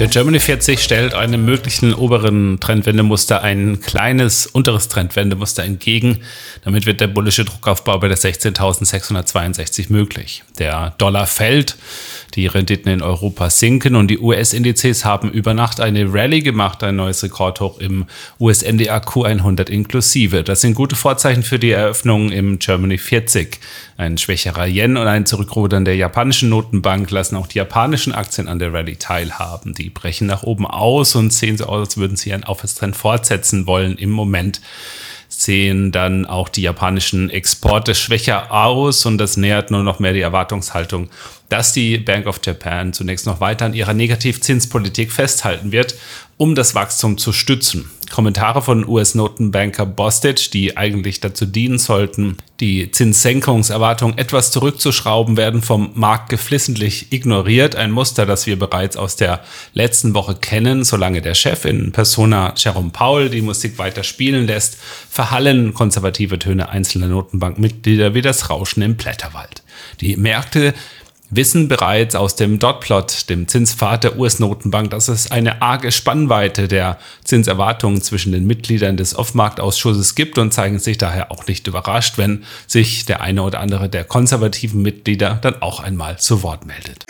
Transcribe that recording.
Der Germany 40 stellt einem möglichen oberen Trendwendemuster ein kleines unteres Trendwendemuster entgegen. Damit wird der bullische Druckaufbau bei der 16.662 möglich. Der Dollar fällt, die Renditen in Europa sinken und die US-Indizes haben über Nacht eine Rallye gemacht, ein neues Rekordhoch im US-NDA Q100 inklusive. Das sind gute Vorzeichen für die Eröffnung im Germany 40. Ein schwächerer Yen und ein Zurückrudern der japanischen Notenbank lassen auch die japanischen Aktien an der Rallye teilhaben. Die brechen nach oben aus und sehen so aus, als würden sie einen Aufwärtstrend fortsetzen wollen im Moment sehen dann auch die japanischen Exporte schwächer aus und das nähert nur noch mehr die Erwartungshaltung, dass die Bank of Japan zunächst noch weiter an ihrer Negativzinspolitik festhalten wird, um das Wachstum zu stützen. Kommentare von US-Notenbanker Bostic, die eigentlich dazu dienen sollten, die Zinssenkungserwartung etwas zurückzuschrauben, werden vom Markt geflissentlich ignoriert. Ein Muster, das wir bereits aus der letzten Woche kennen, solange der Chef in Persona Jerome Powell die Musik weiter spielen lässt, verhallen konservative Töne einzelner Notenbankmitglieder wie das Rauschen im Blätterwald. Die Märkte wissen bereits aus dem Dotplot, dem Zinspfad der US-Notenbank, dass es eine arge Spannweite der Zinserwartungen zwischen den Mitgliedern des Off-Marktausschusses gibt und zeigen sich daher auch nicht überrascht, wenn sich der eine oder andere der konservativen Mitglieder dann auch einmal zu Wort meldet.